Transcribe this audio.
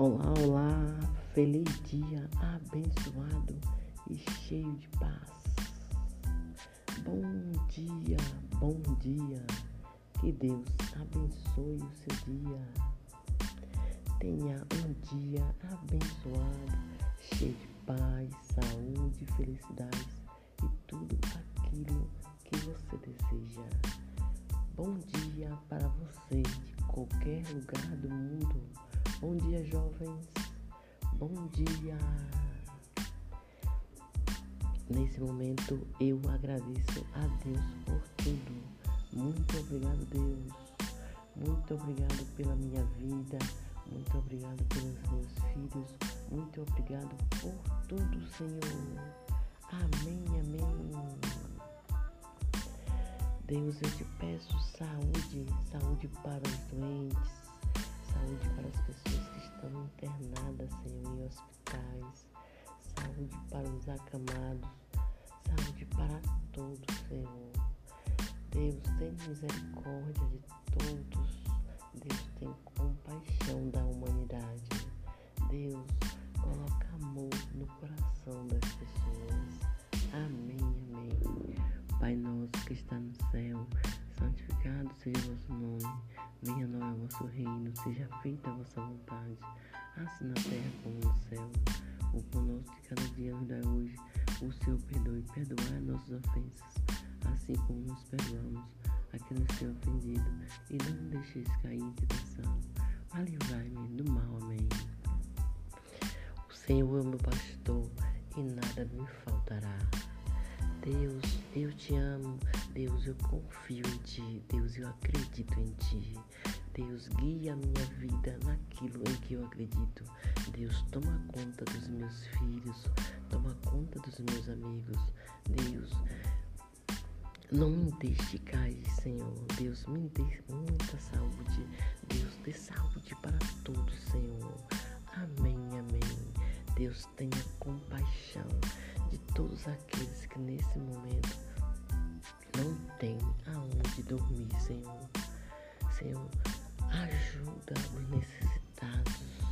Olá, olá, feliz dia abençoado e cheio de paz. Bom dia, bom dia, que Deus abençoe o seu dia. Tenha um dia abençoado, cheio de paz, saúde, felicidade e tudo aquilo que você deseja. Bom dia para você de qualquer lugar do mundo Bom dia, jovens. Bom dia. Nesse momento eu agradeço a Deus por tudo. Muito obrigado, Deus. Muito obrigado pela minha vida. Muito obrigado pelos meus filhos. Muito obrigado por tudo, Senhor. Amém, amém. Deus, eu te peço saúde, saúde para os doentes, saúde para as para os acamados, saúde para todos, Senhor. Deus, tem misericórdia de todos. Deus, tem compaixão da humanidade. Deus, coloca amor no coração das pessoas. Amém, amém. Pai nosso que está no céu, santificado seja o vosso nome. Venha a nós o vosso reino, seja feita a vossa vontade, assim na Senhor perdoe perdoai nossas ofensas, assim como nos perdoamos a quem nos tem ofendido. E não deixeis cair em tentação, mas livrai-me do mal. Amém. O Senhor é meu pastor e nada me faltará. Deus, eu te amo. Deus, eu confio em ti. Deus, eu acredito em ti. Deus, guia a minha vida naquilo em que eu acredito. Deus, toma conta dos meus filhos, toma conta dos meus amigos. Deus, não me deixe cair, Senhor. Deus, me dê muita saúde. Deus, dê saúde para todos, Senhor. Amém, amém. Deus, tenha compaixão de todos aqueles que nesse momento não têm aonde dormir, Senhor. Ajuda os necessitados.